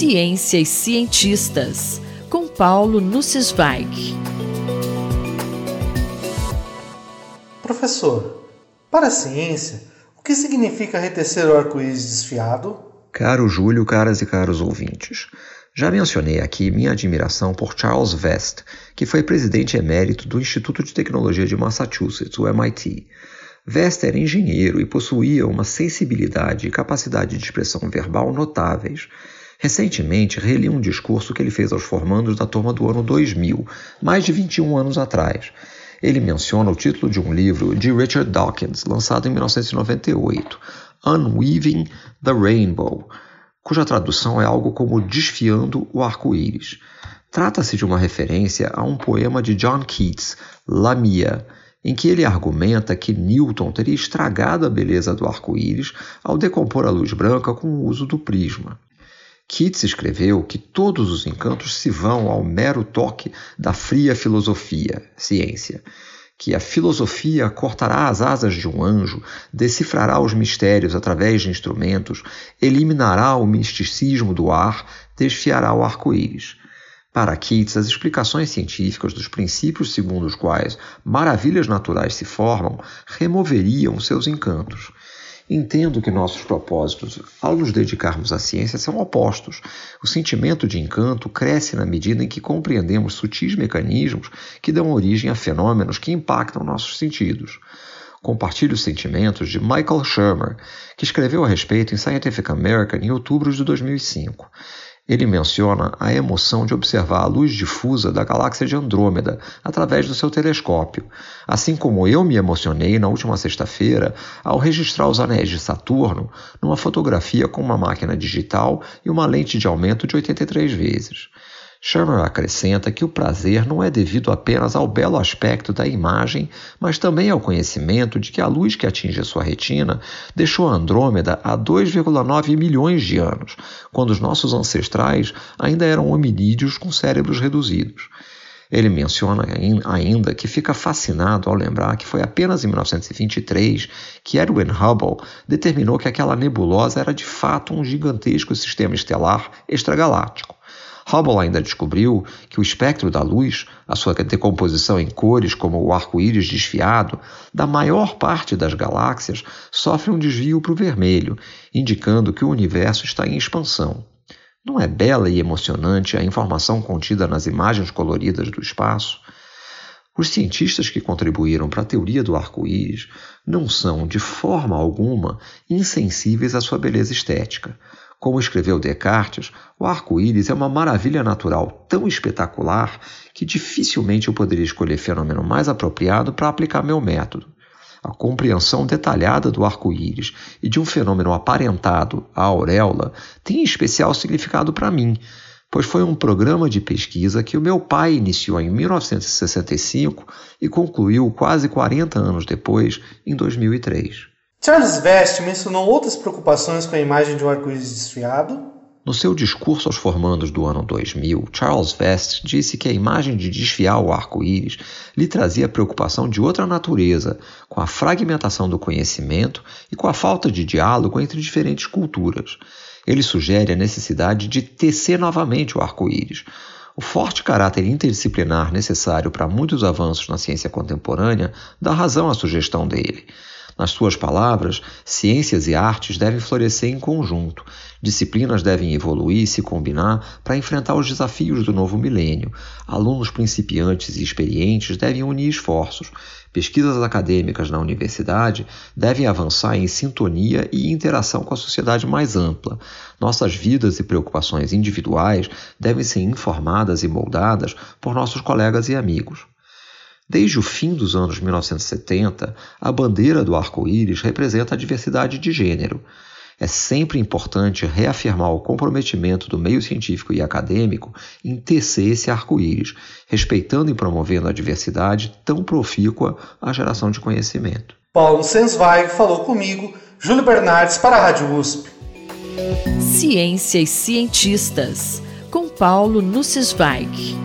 Ciência e Cientistas, com Paulo Nussweig. Professor, para a ciência, o que significa retecer o arco-íris desfiado? Caro Júlio, caras e caros ouvintes, já mencionei aqui minha admiração por Charles Vest, que foi presidente emérito do Instituto de Tecnologia de Massachusetts, o MIT. Vest era engenheiro e possuía uma sensibilidade e capacidade de expressão verbal notáveis. Recentemente, reli um discurso que ele fez aos formandos da turma do ano 2000, mais de 21 anos atrás. Ele menciona o título de um livro de Richard Dawkins, lançado em 1998, Unweaving the Rainbow, cuja tradução é algo como Desfiando o Arco-Íris. Trata-se de uma referência a um poema de John Keats, Lamia, em que ele argumenta que Newton teria estragado a beleza do arco-íris ao decompor a luz branca com o uso do prisma. Keats escreveu que todos os encantos se vão ao mero toque da fria filosofia, ciência, que a filosofia cortará as asas de um anjo, decifrará os mistérios através de instrumentos, eliminará o misticismo do ar, desfiará o arco-íris. Para Keats, as explicações científicas dos princípios segundo os quais maravilhas naturais se formam removeriam seus encantos. Entendo que nossos propósitos, ao nos dedicarmos à ciência, são opostos. O sentimento de encanto cresce na medida em que compreendemos sutis mecanismos que dão origem a fenômenos que impactam nossos sentidos. Compartilho os sentimentos de Michael Shermer, que escreveu a respeito em Scientific American em outubro de 2005. Ele menciona a emoção de observar a luz difusa da galáxia de Andrômeda através do seu telescópio, assim como eu me emocionei na última sexta-feira ao registrar os anéis de Saturno numa fotografia com uma máquina digital e uma lente de aumento de 83 vezes. Shermer acrescenta que o prazer não é devido apenas ao belo aspecto da imagem, mas também ao conhecimento de que a luz que atinge a sua retina deixou Andrômeda há 2,9 milhões de anos, quando os nossos ancestrais ainda eram hominídeos com cérebros reduzidos. Ele menciona ainda que fica fascinado ao lembrar que foi apenas em 1923 que Edwin Hubble determinou que aquela nebulosa era de fato um gigantesco sistema estelar extragaláctico. Hubble ainda descobriu que o espectro da luz, a sua decomposição em cores como o arco-íris desfiado, da maior parte das galáxias sofre um desvio para o vermelho, indicando que o universo está em expansão. Não é bela e emocionante a informação contida nas imagens coloridas do espaço? Os cientistas que contribuíram para a teoria do arco-íris não são, de forma alguma, insensíveis à sua beleza estética. Como escreveu Descartes, o arco-íris é uma maravilha natural tão espetacular que dificilmente eu poderia escolher fenômeno mais apropriado para aplicar meu método. A compreensão detalhada do arco-íris e de um fenômeno aparentado, a auréola, tem especial significado para mim, pois foi um programa de pesquisa que o meu pai iniciou em 1965 e concluiu quase 40 anos depois, em 2003. Charles Vest mencionou outras preocupações com a imagem de um arco-íris desfiado. No seu discurso aos formandos do ano 2000, Charles Vest disse que a imagem de desfiar o arco-íris lhe trazia preocupação de outra natureza, com a fragmentação do conhecimento e com a falta de diálogo entre diferentes culturas. Ele sugere a necessidade de tecer novamente o arco-íris. O forte caráter interdisciplinar necessário para muitos avanços na ciência contemporânea dá razão à sugestão dele. Nas suas palavras, ciências e artes devem florescer em conjunto, disciplinas devem evoluir e se combinar para enfrentar os desafios do novo milênio. Alunos principiantes e experientes devem unir esforços. Pesquisas acadêmicas na universidade devem avançar em sintonia e interação com a sociedade mais ampla. Nossas vidas e preocupações individuais devem ser informadas e moldadas por nossos colegas e amigos. Desde o fim dos anos 1970, a bandeira do arco-íris representa a diversidade de gênero. É sempre importante reafirmar o comprometimento do meio científico e acadêmico em tecer esse arco-íris, respeitando e promovendo a diversidade tão profícua à geração de conhecimento. Paulo Sensweig falou comigo, Júlio Bernardes para a Rádio USP. Ciência e cientistas, com Paulo Nussweig.